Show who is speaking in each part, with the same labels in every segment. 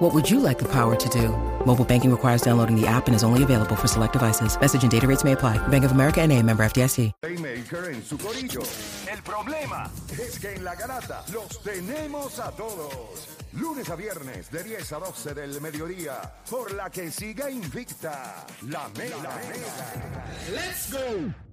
Speaker 1: What would you like the power to do? Mobile banking requires downloading the app and is only available for select devices. Message and data rates may apply. Bank of America and a member FDIC.
Speaker 2: Playmaker en su corillo. El problema es que en la garata los tenemos a todos. Lunes a viernes de 10 a 12 del mediodía. Por la que siga invicta. La Mega.
Speaker 3: Let's go.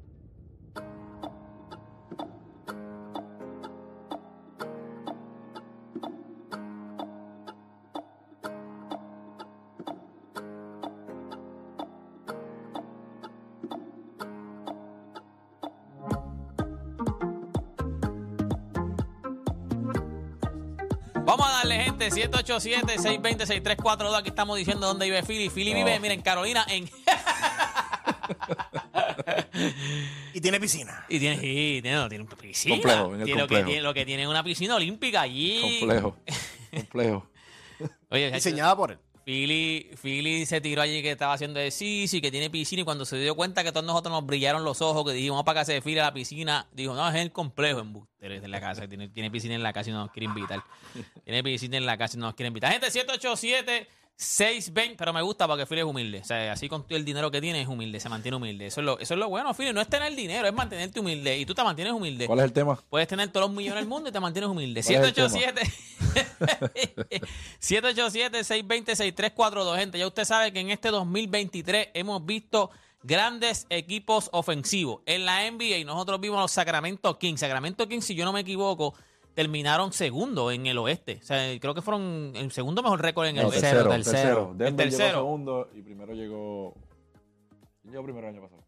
Speaker 4: 787-620-6342. Aquí estamos diciendo dónde vive Philly. Philly vive, miren, Carolina, en...
Speaker 3: Y tiene piscina.
Speaker 4: y tiene, sí, tiene, no, tiene una piscina.
Speaker 5: Complejo, en el
Speaker 4: Tiene lo, que
Speaker 5: complejo.
Speaker 4: tiene, lo que tiene es una piscina olímpica allí.
Speaker 5: Complejo. Complejo.
Speaker 4: Oye,
Speaker 3: Diseñada por él.
Speaker 4: Philly, Philly se tiró allí que estaba haciendo ejercicio y que tiene piscina y cuando se dio cuenta que todos nosotros nos brillaron los ojos, que dijimos, vamos para casa de Philly a la piscina, dijo, no, es el complejo en es en la casa, tiene, tiene piscina en la casa y no nos quiere invitar. tiene piscina en la casa y no nos quiere invitar. Gente, 787 620, pero me gusta porque Philly es humilde. O sea, así con el dinero que tiene es humilde, se mantiene humilde. Eso es lo, eso es lo bueno, Philly. No es tener dinero, es mantenerte humilde. Y tú te mantienes humilde.
Speaker 5: ¿Cuál es el tema?
Speaker 4: Puedes tener todos los millones del mundo y te mantienes humilde.
Speaker 5: ¿Cuál es el tema?
Speaker 4: 787 787-620-6342. Gente, ya usted sabe que en este 2023 hemos visto grandes equipos ofensivos. En la NBA nosotros vimos a los Sacramento Kings. Sacramento Kings, si yo no me equivoco, terminaron segundo en el oeste. O sea, creo que fueron el segundo mejor récord en el oeste.
Speaker 5: tercero,
Speaker 3: tercero.
Speaker 5: tercero.
Speaker 4: El tercero.
Speaker 5: llegó segundo y primero llegó... ¿Quién llegó primero el año pasado?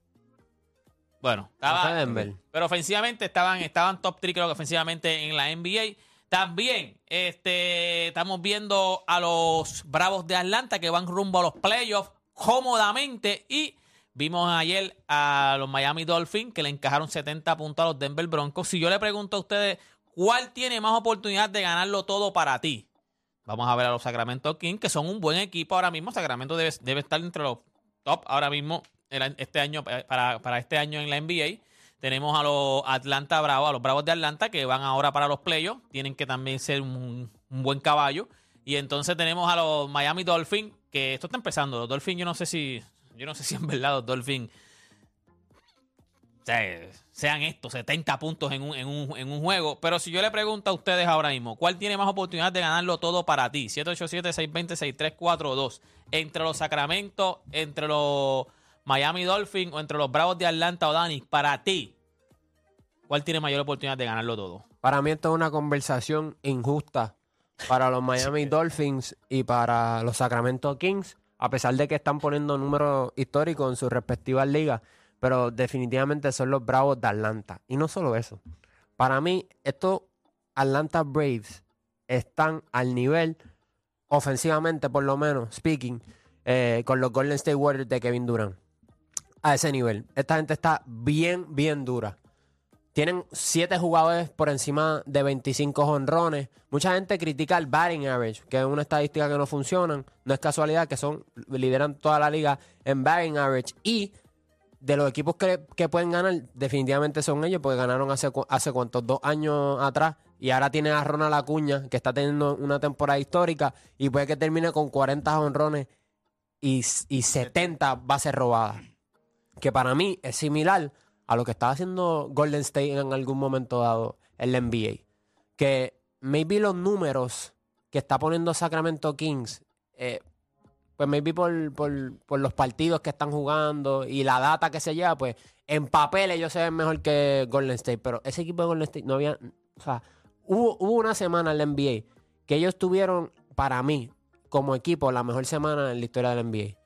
Speaker 4: Bueno, estaba,
Speaker 3: Denver.
Speaker 4: Pero ofensivamente estaban, estaban top 3, creo que ofensivamente en la NBA. También este, estamos viendo a los Bravos de Atlanta que van rumbo a los playoffs cómodamente. Y vimos ayer a los Miami Dolphins que le encajaron 70 puntos a los Denver Broncos. Si yo le pregunto a ustedes, ¿cuál tiene más oportunidad de ganarlo todo para ti? Vamos a ver a los Sacramento Kings, que son un buen equipo ahora mismo. Sacramento debe, estar entre los top ahora mismo este año, para, para este año en la NBA. Tenemos a los Atlanta Bravos, a los Bravos de Atlanta, que van ahora para los playoffs. Tienen que también ser un, buen caballo. Y entonces tenemos a los Miami Dolphins, que esto está empezando. Los Dolphins, yo no sé si, yo no sé si en verdad los Dolphins sean estos 70 puntos en un, en, un, en un juego. Pero si yo le pregunto a ustedes ahora mismo, ¿cuál tiene más oportunidad de ganarlo todo para ti? 787-620-6342. Entre los Sacramento, entre los Miami Dolphins o entre los Bravos de Atlanta o Dani, para ti, ¿cuál tiene mayor oportunidad de ganarlo todo?
Speaker 6: Para mí esto es una conversación injusta para los Miami Dolphins y para los Sacramento Kings, a pesar de que están poniendo números históricos en sus respectivas ligas, pero definitivamente son los Bravos de Atlanta. Y no solo eso. Para mí, estos Atlanta Braves están al nivel, ofensivamente por lo menos, speaking, eh, con los Golden State Warriors de Kevin Durant. A ese nivel. Esta gente está bien, bien dura. Tienen siete jugadores por encima de 25 honrones. Mucha gente critica el batting average, que es una estadística que no funciona. No es casualidad que son lideran toda la liga en batting average. Y de los equipos que, que pueden ganar, definitivamente son ellos, porque ganaron hace, hace cuántos, dos años atrás. Y ahora tiene a Ronald Acuña, que está teniendo una temporada histórica. Y puede que termine con 40 honrones y, y 70 bases robadas que para mí es similar a lo que estaba haciendo Golden State en algún momento dado en la NBA. Que maybe los números que está poniendo Sacramento Kings, eh, pues maybe por, por, por los partidos que están jugando y la data que se lleva, pues en papel ellos se ven mejor que Golden State. Pero ese equipo de Golden State no había. O sea, hubo, hubo una semana en la NBA que ellos tuvieron, para mí, como equipo, la mejor semana en la historia de la NBA.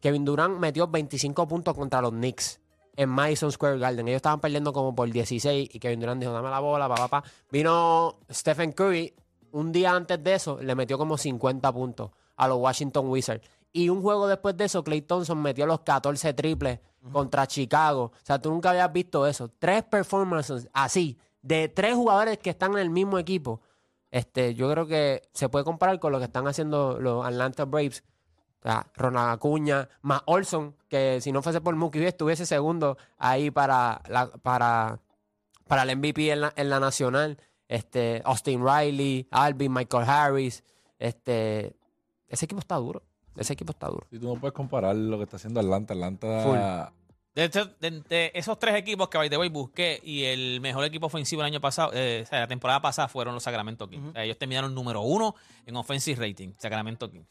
Speaker 6: Kevin Durant metió 25 puntos contra los Knicks en Madison Square Garden. Ellos estaban perdiendo como por 16 y Kevin Durant dijo, dame la bola, papá, papá. Vino Stephen Curry un día antes de eso, le metió como 50 puntos a los Washington Wizards. Y un juego después de eso, Clay Thompson metió los 14 triples contra Chicago. O sea, tú nunca habías visto eso. Tres performances así, de tres jugadores que están en el mismo equipo. Este, yo creo que se puede comparar con lo que están haciendo los Atlanta Braves. O sea, Ronald Acuña, más Olson, que si no fuese por Mookie estuviese segundo ahí para, la, para, para el MVP en la, en la nacional. Este, Austin Riley, Alvin, Michael Harris. Este, ese equipo está duro. Ese equipo está duro.
Speaker 5: Si tú no puedes comparar lo que está haciendo Atlanta, Atlanta.
Speaker 4: De, de- de esos tres equipos que by the way busqué y el mejor equipo ofensivo el año pasado, eh, o sea, la temporada pasada fueron los Sacramento Kings. O sea, ellos terminaron número uno en offensive rating, Sacramento Kings.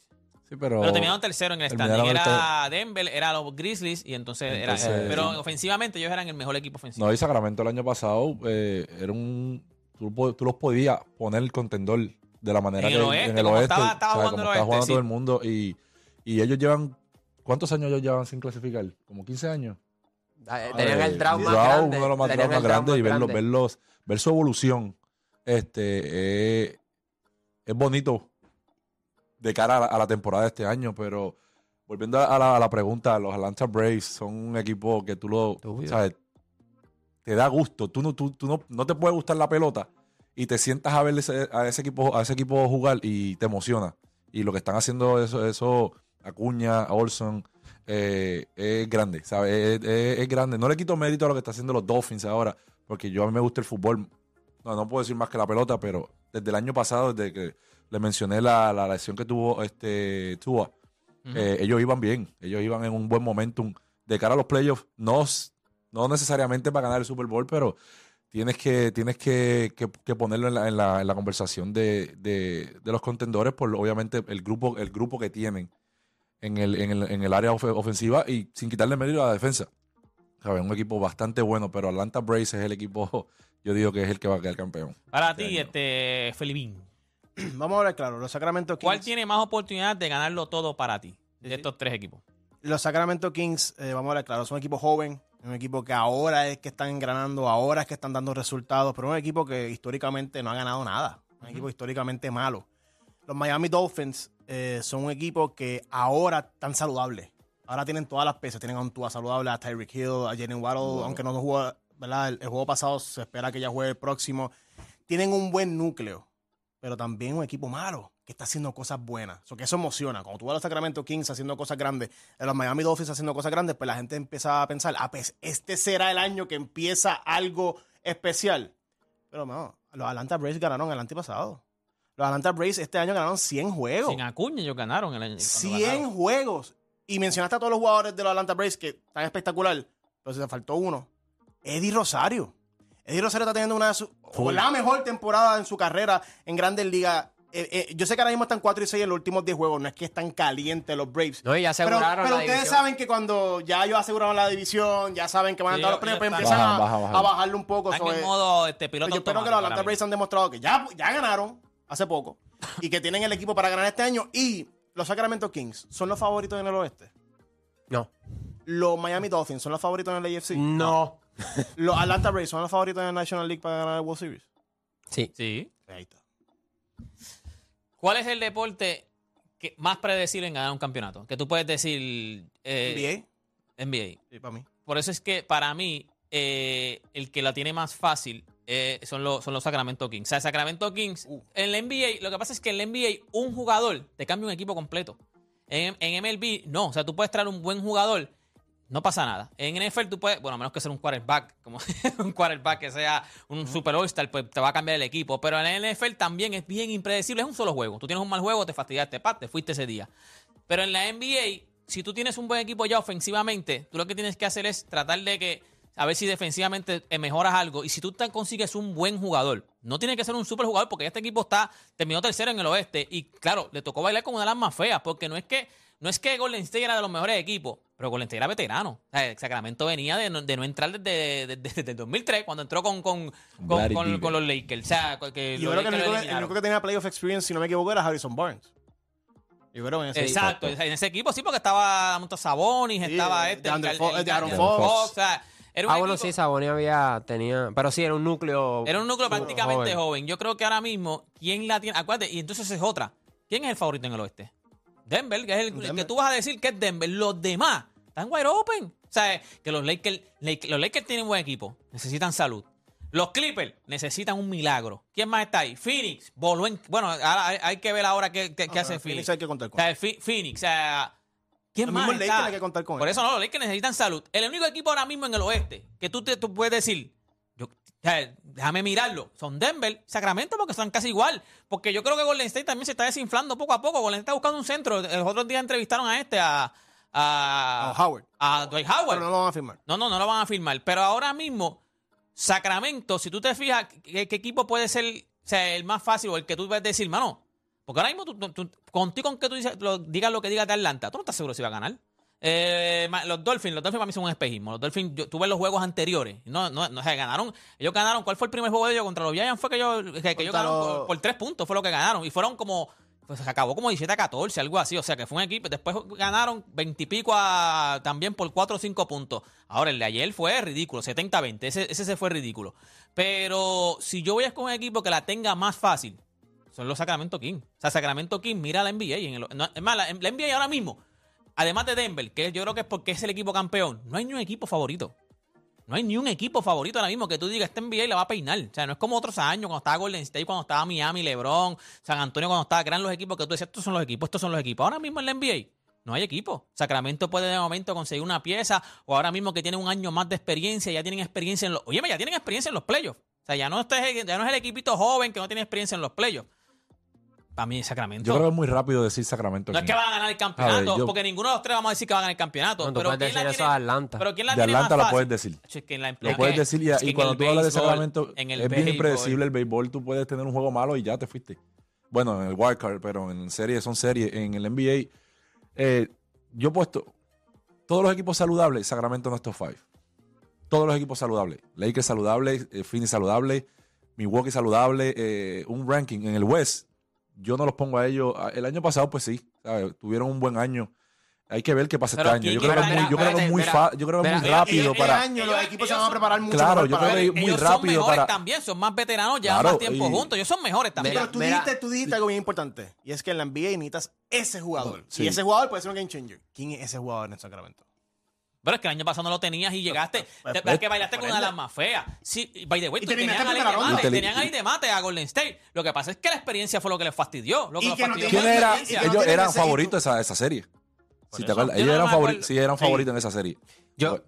Speaker 5: Sí, pero.
Speaker 4: Pero terminaron tercero en el standing. Era Denver, era los Grizzlies y entonces, era.
Speaker 5: Entonces-
Speaker 4: Pero ofensivamente ellos eran el mejor equipo ofensivo.
Speaker 5: No, y Sacramento el año pasado eh, era un. Tú, tú los podías poner el contendor de la manera
Speaker 4: En
Speaker 5: que
Speaker 4: el oeste,
Speaker 5: en el
Speaker 4: como
Speaker 5: oeste.
Speaker 4: estaba- estaba
Speaker 5: o sea,
Speaker 4: jugando
Speaker 5: como
Speaker 4: el
Speaker 5: estaba
Speaker 4: oeste,
Speaker 5: jugando
Speaker 4: sí.
Speaker 5: todo el mundo. Y, y ellos llevan. ¿Cuántos años ellos llevan sin clasificar? ¿Como 15 años?
Speaker 6: Eh, Tenían el
Speaker 5: el
Speaker 6: más grande.
Speaker 5: Uno de los más, más grandes y verlos, verlos, ver su evolución. Este eh, es bonito de cara a la, a la temporada de este año, pero volviendo a la, a la pregunta, los Atlanta Braves son un equipo que tú lo sabes, te da gusto. Tú no, tú, tú no, no te puede gustar la pelota y te sientas a ver ese, a ese equipo, a ese equipo jugar y te emociona. Y lo que están haciendo eso, eso Acuña, Olson, eh, es grande, ¿sabes? Es, es- es grande. No le quito mérito a lo que está haciendo los Dolphins ahora, porque yo a mí me gusta el fútbol. No, no puedo decir más que la pelota, pero desde el año pasado, desde que le mencioné la, la lesión que tuvo este Tua, eh, ellos iban bien, ellos iban en un buen momentum de cara a los playoffs, no, no necesariamente para ganar el Super Bowl, pero tienes que, tienes que, que- que ponerlo en la, en la- en la conversación de, de- de los contendores por obviamente el grupo, el grupo que tienen en el, en el, en el área ofe- ofensiva y sin quitarle mérito a la defensa. ¿Sabes? Un equipo bastante bueno, pero Atlanta Braves es el equipo, yo digo que es el que va a quedar campeón.
Speaker 4: Para
Speaker 5: este
Speaker 4: ti,
Speaker 5: año.
Speaker 4: este, Felipín,
Speaker 7: Vamos a hablar claro. Los Sacramento Kings.
Speaker 4: ¿cuál tiene más oportunidad de ganarlo todo para ti? De
Speaker 7: Sí.
Speaker 4: estos tres equipos.
Speaker 7: Los Sacramento Kings, eh, vamos a hablar claro, son un equipo joven, un equipo que ahora es que están engranando, ahora es que están dando resultados, pero un equipo que históricamente no ha ganado nada. Un equipo históricamente malo. Los Miami Dolphins eh, son un equipo que ahora están saludables. Ahora tienen todas las piezas. Tienen a un Tua saludable, a Tyreek Hill, a Jalen Waddle, aunque no jugó, ¿verdad? El, el juego pasado se espera que ya juegue el próximo. Tienen un buen núcleo, pero también un equipo malo que está haciendo cosas buenas. So, que eso emociona. Cuando tú ves a los Sacramento Kings haciendo cosas grandes, a los Miami Dolphins haciendo cosas grandes, pues la gente empieza a pensar, ah, pues este será el año que empieza algo especial. Pero no, los Atlanta Braves ganaron el año pasado. Los Atlanta Braves este año ganaron 100 juegos.
Speaker 4: Sin Acuña ellos ganaron el año. cuando
Speaker 7: 100
Speaker 4: ganaron.
Speaker 7: juegos. Y mencionaste a todos los jugadores de los Atlanta Braves que están espectacular, pero se te faltó uno. Eddie Rosario. Eddie Rosario está teniendo una de o la mejor temporada en su carrera en Grandes Ligas. Eh, eh, yo sé que ahora mismo están 4 y 6 en los últimos 10 juegos. No es que están calientes los Braves.
Speaker 6: No, y ya
Speaker 7: pero
Speaker 6: aseguraron
Speaker 7: pero
Speaker 6: la
Speaker 7: ustedes
Speaker 6: división.
Speaker 7: saben que cuando ya ellos aseguraron la división, ya saben que van a
Speaker 4: Sí,
Speaker 7: a los
Speaker 4: ellos-
Speaker 7: playoffs, pues
Speaker 4: ellos
Speaker 7: empiezan
Speaker 5: están-
Speaker 7: a,
Speaker 5: Baja, baja,
Speaker 7: a
Speaker 5: baja.
Speaker 7: bajarle un poco.
Speaker 4: Están
Speaker 7: So,
Speaker 4: en
Speaker 7: eh,
Speaker 4: modo este, piloto
Speaker 7: pues yo espero que los
Speaker 4: automático
Speaker 7: Atlanta
Speaker 4: ahora
Speaker 7: Braves
Speaker 4: mismo.
Speaker 7: han demostrado que ya, ya ganaron hace poco y que tienen el equipo para ganar este año. Y los Sacramento Kings son los favoritos en el oeste.
Speaker 6: No.
Speaker 7: Los Miami Dolphins son los favoritos en el AFC.
Speaker 6: No.
Speaker 7: Los Atlanta Braves son los favoritos en la National League para ganar el World Series.
Speaker 6: Sí.
Speaker 4: Sí.
Speaker 7: Ahí está.
Speaker 4: ¿Cuál es el deporte que más predecible en ganar un campeonato? Que tú puedes decir eh,
Speaker 7: NBA.
Speaker 4: NBA.
Speaker 7: Sí, para mí.
Speaker 4: Por eso es que para mí eh, el que la tiene más fácil eh, son, los, son los Sacramento Kings. O sea, Sacramento Kings,
Speaker 7: Uh.
Speaker 4: en la NBA, lo que pasa es que en la NBA un jugador te cambia un equipo completo. En, en MLB, no. O sea, tú puedes traer un buen jugador, no pasa nada. En NFL tú puedes, bueno, a menos que sea un quarterback, como un quarterback que sea un super all-star, pues te va a cambiar el equipo. Pero en la NFL también es bien impredecible, es un solo juego. Tú tienes un mal juego, te fastidiaste, pat, te fuiste ese día. Pero en la NBA, si tú tienes un buen equipo ya ofensivamente, tú lo que tienes que hacer es tratar de que, a ver si defensivamente eh, mejoras algo. Y si tú te consigues un buen jugador, no tiene que ser un super jugador, porque este equipo está, terminó tercero en el oeste. Y claro, le tocó bailar con una de las más feas, porque no es que, no es que Golden State era de los mejores equipos, pero Golden State era veterano. O sea, el Sacramento venía de no, de no entrar desde, desde, desde el 2003, cuando entró con, con, con, los Lakers. O sea, que
Speaker 7: yo
Speaker 4: los
Speaker 7: creo que el único, que- el
Speaker 4: eliminaron.
Speaker 7: único que tenía playoff experience, si no me equivoco, era Harrison Barnes. Yo creo en ese
Speaker 4: Exacto, en ese equipo sí, porque estaba Monta Sabonis,
Speaker 7: Sí,
Speaker 4: estaba
Speaker 7: de
Speaker 4: este,
Speaker 7: Andrew
Speaker 4: el-
Speaker 7: Fo-
Speaker 4: el-
Speaker 7: de Aaron
Speaker 4: el-
Speaker 7: Fox.
Speaker 4: o sea, era un
Speaker 6: Ah, bueno,
Speaker 4: equipo-
Speaker 6: sí, Saboni había, tenía, pero sí, era un núcleo.
Speaker 4: Era un núcleo prácticamente
Speaker 6: joven.
Speaker 4: joven. Yo creo que ahora mismo, ¿quién la tiene? Acuérdate, y entonces es otra. ¿Quién es el favorito en el oeste? Denver, que es el, el
Speaker 7: Denver.
Speaker 4: que tú vas a decir que es Denver. Los demás están wide open. O sea, que los Lakers, Lake- los Lakers tienen buen equipo, necesitan salud. Los Clippers necesitan un milagro. ¿Quién más está ahí? Phoenix, voló en- Bueno, hay, hay que ver ahora qué, qué- qué hace
Speaker 7: Phoenix
Speaker 4: Phoenix.
Speaker 7: hay que contar
Speaker 4: O
Speaker 7: con
Speaker 4: sea, Phi- Phoenix, o sea, ¿quién
Speaker 7: Los
Speaker 4: más
Speaker 7: mismos
Speaker 4: está?
Speaker 7: Lakers hay que contar con
Speaker 4: Por eso no, los Lakers necesitan salud. El único equipo ahora mismo en el oeste que tú, te, tú puedes decir, yo, o sea, déjame mirarlo, son Denver, Sacramento, porque están casi igual. Porque yo creo que Golden State también se está desinflando poco a poco. Golden State está buscando un centro. Los otros días entrevistaron a este, a, a,
Speaker 7: A Howard.
Speaker 4: a Dwight Howard.
Speaker 7: Pero no lo van a firmar.
Speaker 4: No, no, no lo van a firmar. Pero ahora mismo, Sacramento, si tú te fijas, ¿qué, qué equipo puede ser o sea, el más fácil o el que tú puedes decir, mano? Porque ahora mismo, tú, tú- tú- contigo con que tú dices, lo, digas lo que digas de Atlanta, tú no estás seguro si va a ganar. Eh, los Dolphins, los Dolphins para mí son un espejismo. Los Dolphins, yo, tú ves los juegos anteriores. No, no, no, o sea, ganaron. Ellos ganaron. ¿Cuál fue el primer juego de ellos contra los Giants? Fue que ellos, que, que ellos
Speaker 7: Contra
Speaker 4: ganaron
Speaker 7: los-
Speaker 4: por, por tres puntos, fue lo que ganaron. Y fueron como. Pues se acabó como 17 a 14, algo así. O sea que fue un equipo. Después ganaron 20 y pico a- también por 4 o 5 puntos. Ahora, el de ayer fue ridículo, 70 a 20. Ese, ese se fue ridículo. Pero si yo voy a escoger un equipo que la tenga más fácil, son los Sacramento King. O sea, Sacramento King, mira la NBA. En el- es más, la, la NBA ahora mismo, además de Denver, que yo creo que es porque es el equipo campeón, no hay ni un equipo favorito. No hay ni un equipo favorito ahora mismo que tú digas, este NBA la va a peinar. O sea, no es como otros años, cuando estaba Golden State, cuando estaba Miami, LeBron, San Antonio, cuando estaba, eran los equipos que tú decías, estos son los equipos, estos son los equipos. Ahora mismo en la NBA no hay equipo. Sacramento puede de momento conseguir una pieza, o ahora mismo que tienen un año más de experiencia, ya tienen experiencia en los. Oye, ya tienen experiencia en los playoffs. O sea, ya no, ya no es el equipito joven que no tiene experiencia en los playoffs. Para mí, Sacramento.
Speaker 5: Yo creo que es muy rápido decir Sacramento.
Speaker 4: no es que van a ganar el campeonato,
Speaker 5: A ver, yo-
Speaker 4: porque ninguno de los tres vamos a decir que va a ganar el campeonato.
Speaker 6: No, tú
Speaker 4: pero
Speaker 6: puedes
Speaker 4: ¿quién la
Speaker 6: decir eso
Speaker 4: tiene-
Speaker 6: de Atlanta.
Speaker 4: Pero ¿quién la
Speaker 5: De
Speaker 4: tiene más
Speaker 5: Atlanta lo
Speaker 4: fácil?
Speaker 5: puedes decir.
Speaker 4: Es que en la-
Speaker 5: Lo
Speaker 4: es
Speaker 5: puedes
Speaker 4: que-
Speaker 5: decir y,
Speaker 4: es que
Speaker 5: y
Speaker 4: en
Speaker 5: cuando
Speaker 4: el
Speaker 5: tú hablas de
Speaker 4: béisbol,
Speaker 5: Sacramento
Speaker 4: en el
Speaker 5: es bien
Speaker 4: béisbol,
Speaker 5: impredecible el béisbol, tú puedes tener un juego malo y ya te fuiste. Bueno, en el wildcard, pero en series son series. En el NBA, eh, yo he puesto todos los equipos saludables, Sacramento no es top 5. Todos los equipos saludables. Lakers saludable, eh, Phoenix saludable, Milwaukee saludable, eh, un ranking en el West. Yo no los pongo a ellos. Ah, El año pasado, pues sí, ¿sabes? tuvieron un buen año. Hay que ver qué pasa
Speaker 4: Pero
Speaker 5: este año.
Speaker 4: ¿quién
Speaker 5: Yo creo que es muy, yo creo que es muy, fa- yo creo que es muy rápido
Speaker 7: Este
Speaker 5: para.
Speaker 7: año
Speaker 4: Ellos-
Speaker 7: los equipos se van a
Speaker 4: son-
Speaker 7: preparar mucho
Speaker 5: Claro, yo creo que- muy
Speaker 4: ellos
Speaker 5: rápido
Speaker 4: son mejores
Speaker 5: para-
Speaker 4: también, son más veteranos, llevan
Speaker 5: Claro,
Speaker 4: más tiempo
Speaker 5: y-
Speaker 4: juntos. Ellos son mejores también.
Speaker 7: Pero tú
Speaker 6: mira-
Speaker 7: dijiste, tú dijiste algo bien importante. Y es que en la NBA necesitas ese jugador.
Speaker 5: Sí.
Speaker 7: Y ese jugador puede ser un game changer. ¿Quién es ese jugador en Sacramento?
Speaker 4: Pero es que el año pasado no lo tenías y llegaste. Te- es que bailaste con una de las más feas. Sí, by the way,
Speaker 7: Y
Speaker 4: tenían
Speaker 7: eliminaste
Speaker 4: a
Speaker 7: en
Speaker 4: Ley
Speaker 7: primera
Speaker 4: de mate,
Speaker 5: Y
Speaker 4: tenían a Ley de mate a Golden State. Lo que pasa es que la experiencia fue lo que les fastidió.
Speaker 5: Ellos eran favoritos de esa, esa serie. Si te acuerdas, ellos
Speaker 4: no
Speaker 5: eran, favoritos, sí, eran
Speaker 7: Sí.
Speaker 5: favoritos en esa serie.
Speaker 6: Yo,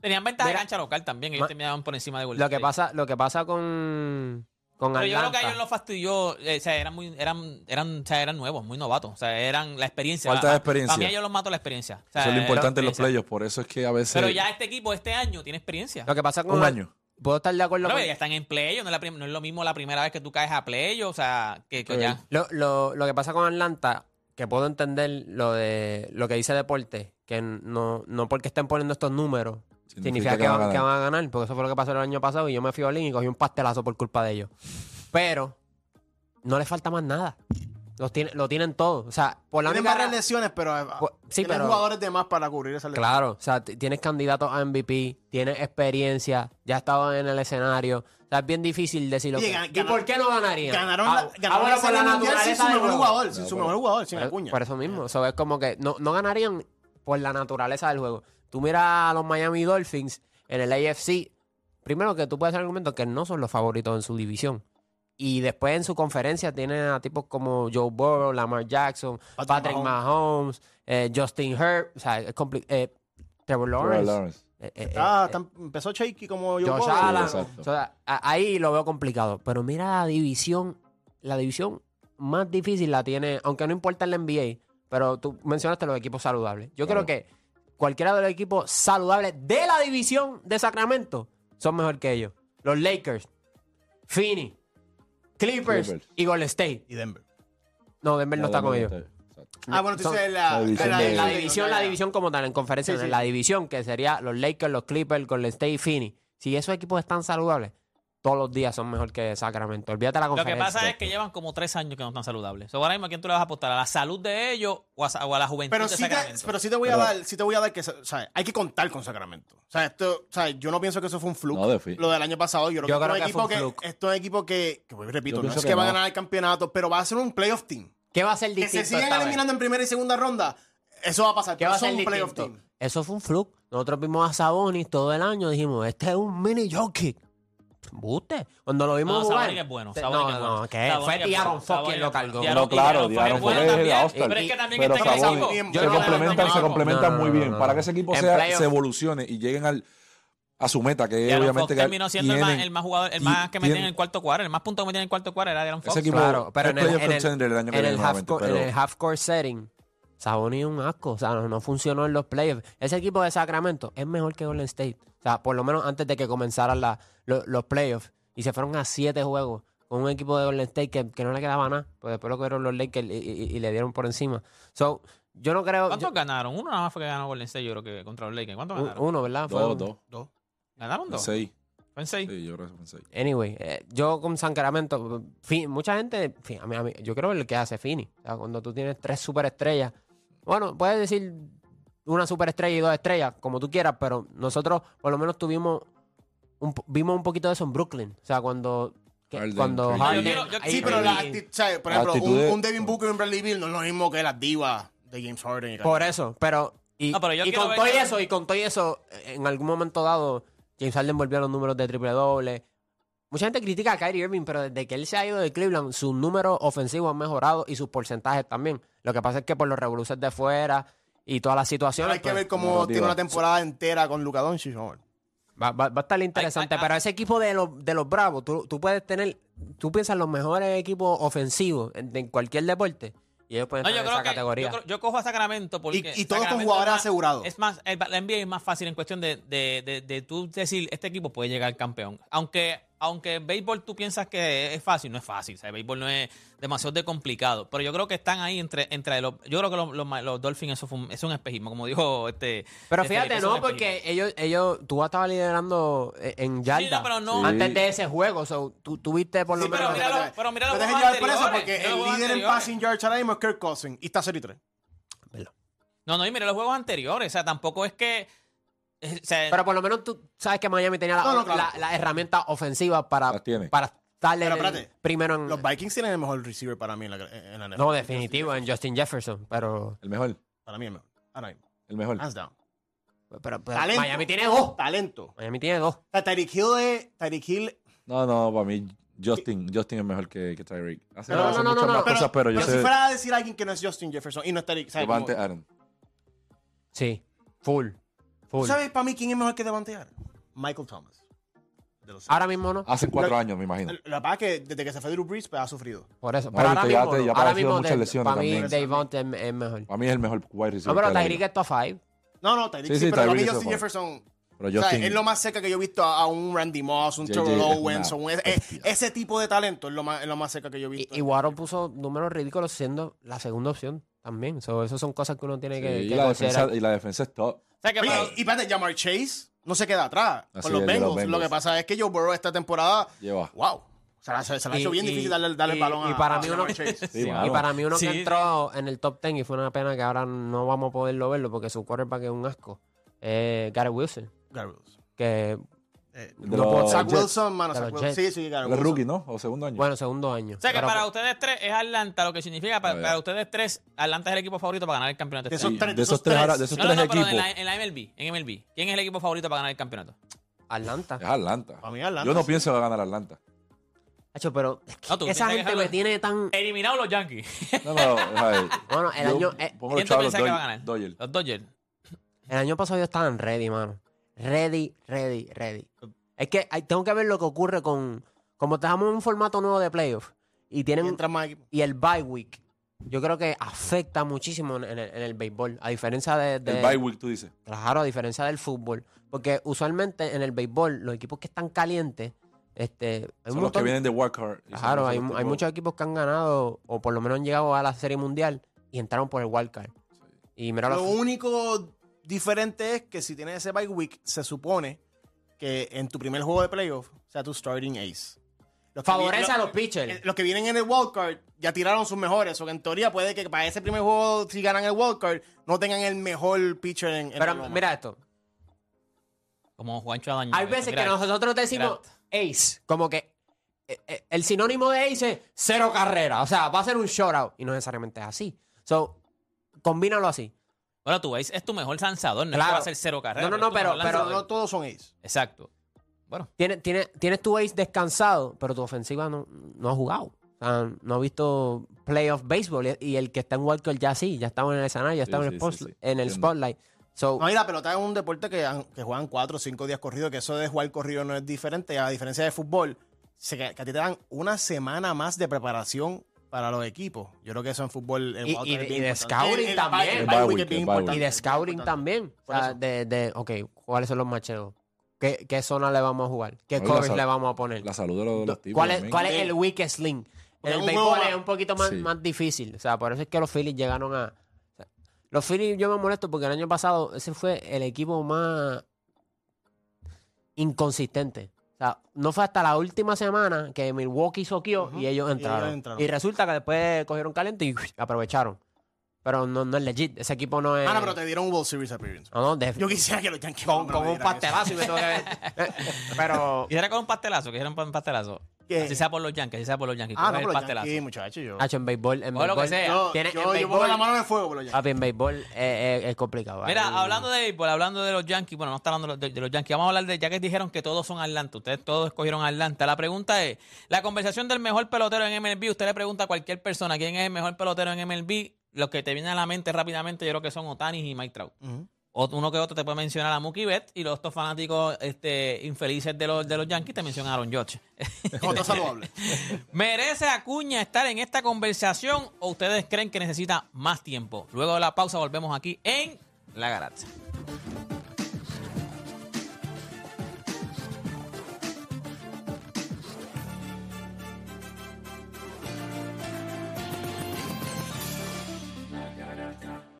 Speaker 4: Tenían ventaja de cancha local también. Ellos terminaban por encima de Golden
Speaker 6: lo que
Speaker 4: State.
Speaker 6: pasa, lo que pasa con, con
Speaker 4: Pero yo creo que a ellos los fastidió, eh, o sea, eran muy, eran, eran, o sea, eran nuevos, muy novatos. O sea, eran la experiencia.
Speaker 5: Falta de
Speaker 4: A- a-
Speaker 5: experiencia.
Speaker 4: Para mí ellos los mató la experiencia. O sea,
Speaker 5: Eso es lo importante en los playoffs. Por eso es que a veces.
Speaker 4: Pero ya este equipo este año tiene experiencia.
Speaker 6: Lo que pasa con
Speaker 5: Un año.
Speaker 6: Puedo estar de acuerdo
Speaker 4: Pero
Speaker 6: con
Speaker 4: ya están en playo, no, es no es lo mismo la primera vez que tú caes a playo, o sea, que, que ya.
Speaker 6: Lo, lo, lo que pasa con Atlanta, que puedo entender lo de lo que dice Deporte, que no, no porque estén poniendo estos números significa, que, van, que van a ganar, porque eso fue lo que pasó el año pasado y yo me fui a Olin y cogí un pastelazo por culpa de ellos. Pero no les falta más nada. Los tiene, lo tienen todo. O sea, por la
Speaker 7: Tienen
Speaker 6: única
Speaker 7: varias lesiones, pero eh,
Speaker 6: Pues, sí,
Speaker 7: tienen
Speaker 6: pero-
Speaker 7: jugadores de más para cubrir esa lesión.
Speaker 6: Claro, o sea, tienes candidatos a MVP, tienes experiencia, ya has estado en el escenario. O sea, es bien difícil decirlo. Que- ¿Y por qué no ganarían?
Speaker 7: Ganaron,
Speaker 6: Ah, ah,
Speaker 7: ganaron
Speaker 6: bueno,
Speaker 7: la
Speaker 6: por la
Speaker 7: Mundial sin
Speaker 6: naturaleza
Speaker 7: su
Speaker 6: del
Speaker 7: mejor jugador, sin su mejor jugador, sin
Speaker 6: Por-
Speaker 7: Acuña.
Speaker 6: Por eso mismo. Eso es como que no, no ganarían por la naturaleza del juego. Tú miras a los Miami Dolphins en el AFC. Primero que tú puedes hacer el argumento que no son los favoritos en su división. Y después en su conferencia tienen a tipos como Joe Burrow, Lamar Jackson,
Speaker 7: Patrick
Speaker 6: Patrick, Mahomes, eh, Justin Herbert, o sea, es eh, Trevor
Speaker 5: Trevor
Speaker 6: Lawrence.
Speaker 5: Lawrence.
Speaker 6: eh, eh,
Speaker 7: Ah,
Speaker 6: eh,
Speaker 7: tan- empezó shaky como yo.
Speaker 6: Josh
Speaker 5: Sí,
Speaker 6: Allen.
Speaker 5: exacto.
Speaker 6: O sea, a- ahí lo veo complicado. Pero mira la división, la división más difícil la tiene, aunque no importa en la NBA, pero tú mencionaste los equipos saludables. Yo
Speaker 5: Claro.
Speaker 6: creo que cualquiera de los equipos saludables de la división de Sacramento son mejor que ellos. Los Lakers, Phoenix, Clippers,
Speaker 5: Clippers.
Speaker 6: y Golden State.
Speaker 7: Y Denver.
Speaker 6: No, Denver no está con ellos.
Speaker 7: Ah, bueno, tú dices la,
Speaker 5: la división
Speaker 7: la-
Speaker 5: de-
Speaker 6: La
Speaker 7: la-
Speaker 6: división, la división como tal, en conferencia,
Speaker 7: Sí, sí.
Speaker 6: la división que sería los Lakers, los Clippers, Golden State y Phoenix. Si esos equipos están saludables, todos los días son mejor que Sacramento. Olvídate la
Speaker 4: Lo que
Speaker 6: conferencia.
Speaker 4: pasa es que llevan como tres años que no están saludables. So, ahora mismo, ¿a quién tú le vas a apostar? ¿A la salud de ellos o a, o a la juventud
Speaker 7: Pero
Speaker 4: de
Speaker 7: sí, te,
Speaker 4: Sacramento?
Speaker 7: pero sí te voy a
Speaker 5: Pero-
Speaker 7: dar, sí te voy a dar que, o sea, hay que contar con Sacramento. O sea, esto, o sea, yo no pienso que eso fue un fluke.
Speaker 5: No,
Speaker 7: lo del año pasado. Yo creo
Speaker 6: Yo
Speaker 7: que,
Speaker 6: creo que
Speaker 7: un
Speaker 6: fue un
Speaker 7: que,
Speaker 6: fluke.
Speaker 7: esto es un equipo que, que, pues, repito,
Speaker 5: Yo
Speaker 7: no es que,
Speaker 5: que
Speaker 7: va a ganar el campeonato, pero va a ser un playoff team.
Speaker 6: ¿Qué va a ser
Speaker 7: Que
Speaker 6: distinto?
Speaker 7: se sigan
Speaker 6: vez?
Speaker 7: eliminando en primera y segunda ronda, eso va a pasar.
Speaker 6: ¿Qué va a ser
Speaker 7: son playoff team.
Speaker 6: Eso fue un fluke. Nosotros vimos a Sabonis todo el año. Dijimos, este es un mini jockey. Buste. Cuando lo vimos
Speaker 4: No,
Speaker 6: jugar.
Speaker 4: Sabonis es bueno,
Speaker 6: te-
Speaker 4: Sabonis
Speaker 6: no,
Speaker 4: es
Speaker 6: no,
Speaker 4: bueno.
Speaker 6: que
Speaker 4: Sabonis
Speaker 6: fue
Speaker 4: es
Speaker 6: Diaron
Speaker 4: bueno, Sabonis
Speaker 6: fucking lo cargó.
Speaker 4: Diaron-
Speaker 5: No, claro,
Speaker 4: Diaron
Speaker 5: Fox es. All-Star.
Speaker 4: Pero es que también el
Speaker 5: Sabonis
Speaker 4: equipo.
Speaker 5: Se
Speaker 7: no-
Speaker 5: complementan,
Speaker 7: no,
Speaker 5: se
Speaker 7: no,
Speaker 5: complementan
Speaker 6: no,
Speaker 5: muy
Speaker 6: no,
Speaker 5: bien.
Speaker 6: no,
Speaker 5: Para
Speaker 6: no.
Speaker 5: que ese equipo sea, se evolucione y lleguen al, a su meta, que obviamente
Speaker 4: Fox
Speaker 5: que
Speaker 4: terminó siendo el más,
Speaker 5: tienen-
Speaker 4: el más jugador, el más que metía en
Speaker 5: tienen-
Speaker 4: el cuarto cuadro, el más puntos que metía en el cuarto cuadro era Diaron Fox.
Speaker 5: Ese equipo
Speaker 6: Claro, pero en el, en el-
Speaker 5: el año
Speaker 6: en el half court- en el half court setting, Sabonis es un asco. O sea, no, no funcionó en los playoffs. Ese equipo de Sacramento es mejor que Golden State. O sea, por lo menos antes de que comenzaran la- lo- los playoffs. Y se fueron a siete juegos con un equipo de Golden State que, que no le quedaba nada. Pues después lo cogieron los Lakers y, y- y le dieron por encima. So, yo no creo...
Speaker 4: ¿Cuántos
Speaker 6: yo-
Speaker 4: ganaron? Uno nada más fue que ganó Golden State, yo creo que contra los Lakers. ¿Cuántos
Speaker 6: un-
Speaker 4: ganaron?
Speaker 6: uno, ¿verdad? Fue
Speaker 5: Dos,
Speaker 6: uno.
Speaker 5: dos.
Speaker 4: ¿Ganaron dos?
Speaker 5: Seis.
Speaker 4: ¿Fue en seis?
Speaker 5: Sí, yo creo que son seis.
Speaker 6: Anyway, eh, yo con Sacramento, mucha gente, fi- a mí- a mí- yo creo que lo que hace Fini. O sea, cuando tú tienes tres superestrellas, bueno, puedes decir una superestrella y dos estrellas, como tú quieras, pero nosotros por lo menos tuvimos, un vimos un poquito de eso en Brooklyn. O sea, cuando, que-
Speaker 5: Harden,
Speaker 6: cuando
Speaker 5: Curry.
Speaker 6: Harden-
Speaker 4: Yo quiero- yo-
Speaker 6: ahí-
Speaker 7: Sí, pero la acti- o sea, por ejemplo, un, Devin Booker y un Bradley Bill no es lo mismo que las divas de James Harden. y
Speaker 6: Por eso, pero. Y,
Speaker 4: No, pero yo
Speaker 6: y
Speaker 4: quiero
Speaker 6: con todo
Speaker 4: que-
Speaker 6: eso, y con todo eso, en algún momento dado, James Harden volvió a los números de triple doble. Mucha gente critica a Kyrie Irving, pero desde que él se ha ido de Cleveland, sus números ofensivos han mejorado y sus porcentajes también. Lo que pasa es que por los revoluciones de fuera y todas las
Speaker 7: Pero
Speaker 6: situaciones.
Speaker 7: hay que
Speaker 6: pues,
Speaker 7: ver cómo tiene una temporada entera con Luka Doncic.
Speaker 6: va, va- va a estar interesante.
Speaker 4: Ay, ay,
Speaker 6: pero
Speaker 4: ay.
Speaker 6: ese equipo de los, de los Bravos, tú, tú puedes tener. Tú piensas en los mejores equipos ofensivos en, en cualquier deporte y ellos pueden
Speaker 4: No,
Speaker 6: estar
Speaker 4: yo
Speaker 6: en
Speaker 4: creo
Speaker 6: esa
Speaker 4: que
Speaker 6: categoría.
Speaker 4: yo, cojo a Sacramento porque
Speaker 7: Y- y todos con jugadores asegurados.
Speaker 4: Es más, el- la NBA es más fácil en cuestión de, de, de, de tú decir este equipo puede llegar campeón. Aunque aunque en béisbol tú piensas que es fácil, no es fácil. O sea, el béisbol no es demasiado de complicado. Pero yo creo que están ahí entre, entre los. Yo creo que los, los, los Dolphins eso fue un- es un espejismo, como dijo este.
Speaker 6: Pero
Speaker 4: este
Speaker 6: fíjate, no, porque ellos, ellos, tú estabas liderando eh, en yarda
Speaker 4: no, pero no-
Speaker 6: antes de ese juego, so, tú tuviste por lo
Speaker 4: Sí, pero
Speaker 6: menos...
Speaker 4: mira lo- pero mira los
Speaker 7: llevar por eso porque el líder en
Speaker 4: anteriores.
Speaker 7: passing yards ahora mismo es Kirk Cousins y está 0 y 3.
Speaker 4: No, no, y mira los juegos anteriores. O sea, tampoco es que. O sea,
Speaker 6: Pero por lo menos tú sabes que Miami tenía la,
Speaker 7: No, no, claro.
Speaker 6: la- la herramienta ofensiva para,
Speaker 5: Las tiene.
Speaker 6: para darle
Speaker 7: Pero
Speaker 6: el-
Speaker 7: espérate,
Speaker 6: primero en...
Speaker 7: Los Vikings tienen el mejor receiver para mí en la, en la NFL.
Speaker 6: no, definitivo, en Justin Jefferson, pero...
Speaker 5: El mejor.
Speaker 7: Para mí el mejor. Ahora mismo.
Speaker 5: El mejor.
Speaker 7: Hands down.
Speaker 6: pero, pero
Speaker 7: Talento.
Speaker 6: Miami tiene dos.
Speaker 7: Talento.
Speaker 6: Miami tiene dos.
Speaker 7: O sea, Tyreek Hill es... Tyreek Hill...
Speaker 5: No, no, para mí Justin, Justin es mejor que, que Tyreek. Hace,
Speaker 6: No,
Speaker 5: hace
Speaker 6: no, no,
Speaker 5: muchas
Speaker 6: no,
Speaker 5: más
Speaker 6: no.
Speaker 5: cosas, pero, yo
Speaker 7: si
Speaker 5: sé
Speaker 7: fuera a decir alguien que no es Justin Jefferson y no es Tyreek... ¿sabes?
Speaker 5: Devante
Speaker 7: Como-
Speaker 5: Adams.
Speaker 6: Sí, full.
Speaker 7: ¿Tú
Speaker 6: Full.
Speaker 7: sabes para mí quién es mejor que Devante Adams? Michael Thomas. De los
Speaker 6: Ahora mismo no.
Speaker 5: Hace cuatro
Speaker 7: Lo-
Speaker 5: años, me imagino.
Speaker 7: La verdad es que desde que se fue Drew Brees pues, ha sufrido.
Speaker 6: Por eso.
Speaker 5: No,
Speaker 6: pero ahora
Speaker 5: ya
Speaker 6: mismo,
Speaker 5: te- ya ha
Speaker 6: ahora mismo
Speaker 5: muchas
Speaker 6: de-
Speaker 5: lesiones
Speaker 6: para mí. Davante es, es mejor.
Speaker 5: Para mí es el mejor wide receiver.
Speaker 6: No, pero Tyreek es top 5.
Speaker 7: No, no, Tyreek
Speaker 5: Sí,
Speaker 7: sí,
Speaker 5: sí,
Speaker 7: pero para mí Justin Jefferson...
Speaker 5: Pero
Speaker 7: o sea, es lo más cerca que yo he visto a, a un Randy Moss, un
Speaker 5: es
Speaker 7: Owens,
Speaker 5: una
Speaker 7: un- es-
Speaker 5: bestia.
Speaker 7: ese tipo de talento es lo más, es lo más cerca que yo he
Speaker 6: Y,
Speaker 7: visto.
Speaker 6: y Waddle puso números ridículos siendo la segunda opción también. So, eso son cosas que uno tiene
Speaker 5: Sí,
Speaker 6: que,
Speaker 5: y,
Speaker 6: que
Speaker 5: la defensa, y la defensa es top.
Speaker 4: Sea que
Speaker 7: Oye,
Speaker 4: para-
Speaker 7: y espérate, Jamar Chase no se queda atrás
Speaker 5: Así
Speaker 7: con los Bengals. Lo que pasa es que Joe Burrow esta temporada,
Speaker 5: Lleva.
Speaker 7: wow, se la, se, se la ha hecho bien
Speaker 6: y-
Speaker 7: difícil darle, darle el balón
Speaker 6: y
Speaker 7: a,
Speaker 6: para
Speaker 7: a
Speaker 6: mí uno-
Speaker 7: Jamar Chase.
Speaker 5: Sí,
Speaker 6: Y para mí uno
Speaker 4: Sí,
Speaker 6: que entró en el top 10 y fue una pena que ahora no vamos a poderlo verlo porque su quarterback es un asco. Eh, Gary Wilson.
Speaker 7: Gary Wilson.
Speaker 6: Que,
Speaker 7: Eh,
Speaker 5: De
Speaker 6: no
Speaker 5: los
Speaker 6: puedo-
Speaker 7: Zach
Speaker 5: Jets.
Speaker 7: Wilson, mano, Zach
Speaker 6: los
Speaker 7: Wilson. Sí, sí,
Speaker 5: es
Speaker 7: Wilson.
Speaker 5: rookie, ¿no? O segundo año.
Speaker 6: bueno, segundo año.
Speaker 4: o sea que para ustedes tres es Atlanta, lo que significa para, ustedes tres, Atlanta es el equipo favorito para ganar el campeonato.
Speaker 7: De
Speaker 4: este
Speaker 7: esos tres,
Speaker 5: de esos tres, ahora- de esos
Speaker 4: No, no,
Speaker 5: tres
Speaker 4: no,
Speaker 5: equipos.
Speaker 4: en la, en la MLB, en MLB. ¿Quién es el equipo favorito para ganar el campeonato?
Speaker 6: Atlanta.
Speaker 5: Es Atlanta.
Speaker 7: Para mí Atlanta,
Speaker 5: Yo no
Speaker 7: sí.
Speaker 5: pienso que va a ganar Atlanta.
Speaker 6: Hacho, pero es que
Speaker 4: No, tú
Speaker 6: esa gente me tiene tan...
Speaker 4: Eliminados los Yankees.
Speaker 5: No, no, ay,
Speaker 6: Bueno, el
Speaker 5: yo
Speaker 6: año, eh,
Speaker 5: los
Speaker 4: ¿Quién tú piensas que va a ganar?
Speaker 5: Dodgers.
Speaker 4: Los Dodgers.
Speaker 6: el año pasado ellos estaban ready, mano. Ready, ready, ready. Es que hay- tengo que ver lo que ocurre con... Como estamos en un formato nuevo de playoff y tienen...
Speaker 7: Mientras más equipo.
Speaker 6: y el bye week, yo creo que afecta muchísimo en el, en el béisbol. A diferencia de, de-
Speaker 5: El bye week, tú dices.
Speaker 6: Claro, a diferencia del fútbol. Porque usualmente en el béisbol, los equipos que están calientes, este, hay un
Speaker 5: Son los que vienen de wildcard.
Speaker 6: Claro, hay, muchos equipos que han ganado, o por lo menos han llegado a la Serie Mundial y entraron por el wildcard. Y mira
Speaker 7: Lo
Speaker 6: los-
Speaker 7: único diferente es que si tienes ese bye week, se supone que en tu primer juego de playoff sea tu starting ace. Los que
Speaker 6: favorece a
Speaker 7: lo-
Speaker 6: los pitchers.
Speaker 7: eh, Los que vienen en el wildcard ya tiraron sus mejores. O que en teoría puede que para ese primer juego, si ganan el wildcard, no tengan el mejor pitcher en, en
Speaker 6: Pero mira esto.
Speaker 4: Como Juancho Adaño.
Speaker 6: Hay veces que nosotros decimos ace, como que eh, eh, el sinónimo de ace es cero carrera. O sea, va a ser un shutout. Y no necesariamente es así. So, combínalo así.
Speaker 4: Bueno, tu ace es tu mejor lanzador, no es que
Speaker 6: Claro.
Speaker 4: va a ser cero carrera.
Speaker 6: No, no, no, pero-
Speaker 7: no todos son ace.
Speaker 4: Exacto. Bueno,
Speaker 6: Tienes, tienes, tienes tu ace descansado, pero tu ofensiva no, no ha jugado. O sea, no ha visto playoff baseball. Y el que está en Walker ya sí, ya estaba en el escenario, ya estaba
Speaker 5: Sí,
Speaker 6: en el,
Speaker 5: sí,
Speaker 6: spot-
Speaker 5: sí, sí.
Speaker 6: en el spotlight. So,
Speaker 7: No, y la pelota es un deporte que, juegan cuatro o cinco días corridos, que eso de jugar corrido no es diferente. A diferencia de fútbol, que a ti te dan una semana más de preparación para los equipos. Yo creo que eso en fútbol... el
Speaker 6: Y- de-
Speaker 7: es bien
Speaker 6: y de
Speaker 7: importante.
Speaker 6: scouting
Speaker 7: El-
Speaker 6: también.
Speaker 7: bye- el
Speaker 5: El
Speaker 7: bye
Speaker 5: bye
Speaker 7: week
Speaker 5: week,
Speaker 7: es bien
Speaker 5: el bye
Speaker 7: importante.
Speaker 6: y de scouting también. O sea, de, de, ok, ¿cuáles son los macheos? ¿Qué, ¿Qué zona le vamos a jugar? ¿Qué coverage le vamos a poner?
Speaker 5: La salud de los, tipos.
Speaker 6: ¿Cuál es, cuál es el weakest link? El
Speaker 7: un
Speaker 6: béisbol es un poquito más,
Speaker 5: Sí.
Speaker 6: más difícil. O sea, por eso es que los Phillies llegaron a... o sea, los Phillies yo me molesto porque el año pasado ese fue el equipo más inconsistente. O sea, no fue hasta la última semana que Milwaukee soqueó
Speaker 7: Ujú,
Speaker 6: y ellos
Speaker 7: y
Speaker 6: entraron.
Speaker 7: ellos entraron.
Speaker 6: Y resulta que después cogieron caliente y aprovecharon. Pero no, no es legit. Ese equipo no es...
Speaker 7: Ah, no, pero te dieron un World Series appearance.
Speaker 6: No, no, de-
Speaker 7: Yo quisiera que los Yankees
Speaker 6: con, con
Speaker 7: lo
Speaker 6: un pastelazo y me tengo que ver. Pero...
Speaker 4: quisiera con un pastelazo, quisiera un pastelazo.
Speaker 7: ¿Qué?
Speaker 4: Así sea por los Yankees, así sea por los Yankees.
Speaker 7: Ah, no, pero los
Speaker 4: pastelazo.
Speaker 7: Yankees, muchachos, yo...
Speaker 6: Hacho, en béisbol, en
Speaker 4: O lo que
Speaker 6: béisbol-
Speaker 4: sea.
Speaker 7: Yo,
Speaker 6: tiene-
Speaker 7: yo,
Speaker 6: en
Speaker 7: yo pongo
Speaker 6: béisbol-
Speaker 7: la mano en el fuego por los Yankees.
Speaker 6: Papi, en béisbol es, es- es complicado.
Speaker 4: Mira,
Speaker 6: Ahí-
Speaker 4: hablando de béisbol, hablando de los Yankees, bueno, no está hablando de los, de- los Yankees, vamos a hablar de, ya que dijeron que todos son Atlanta, ustedes todos escogieron Atlanta. La pregunta es, la conversación del mejor pelotero en MLB, usted le pregunta a cualquier persona quién es el mejor pelotero en MLB, lo que te viene a la mente rápidamente yo creo que son Otani y Mike Trout.
Speaker 7: Ujú.
Speaker 4: O- Uno que otro te puede mencionar a Mookie Betts y los otros fanáticos este, infelices de los, de los Yankees te mencionan a Aaron Judge.
Speaker 7: ¿Cómo está saludable?
Speaker 4: ¿Merece Acuña estar en esta conversación o ustedes creen que necesita más tiempo? Luego de la pausa volvemos aquí en La Garata.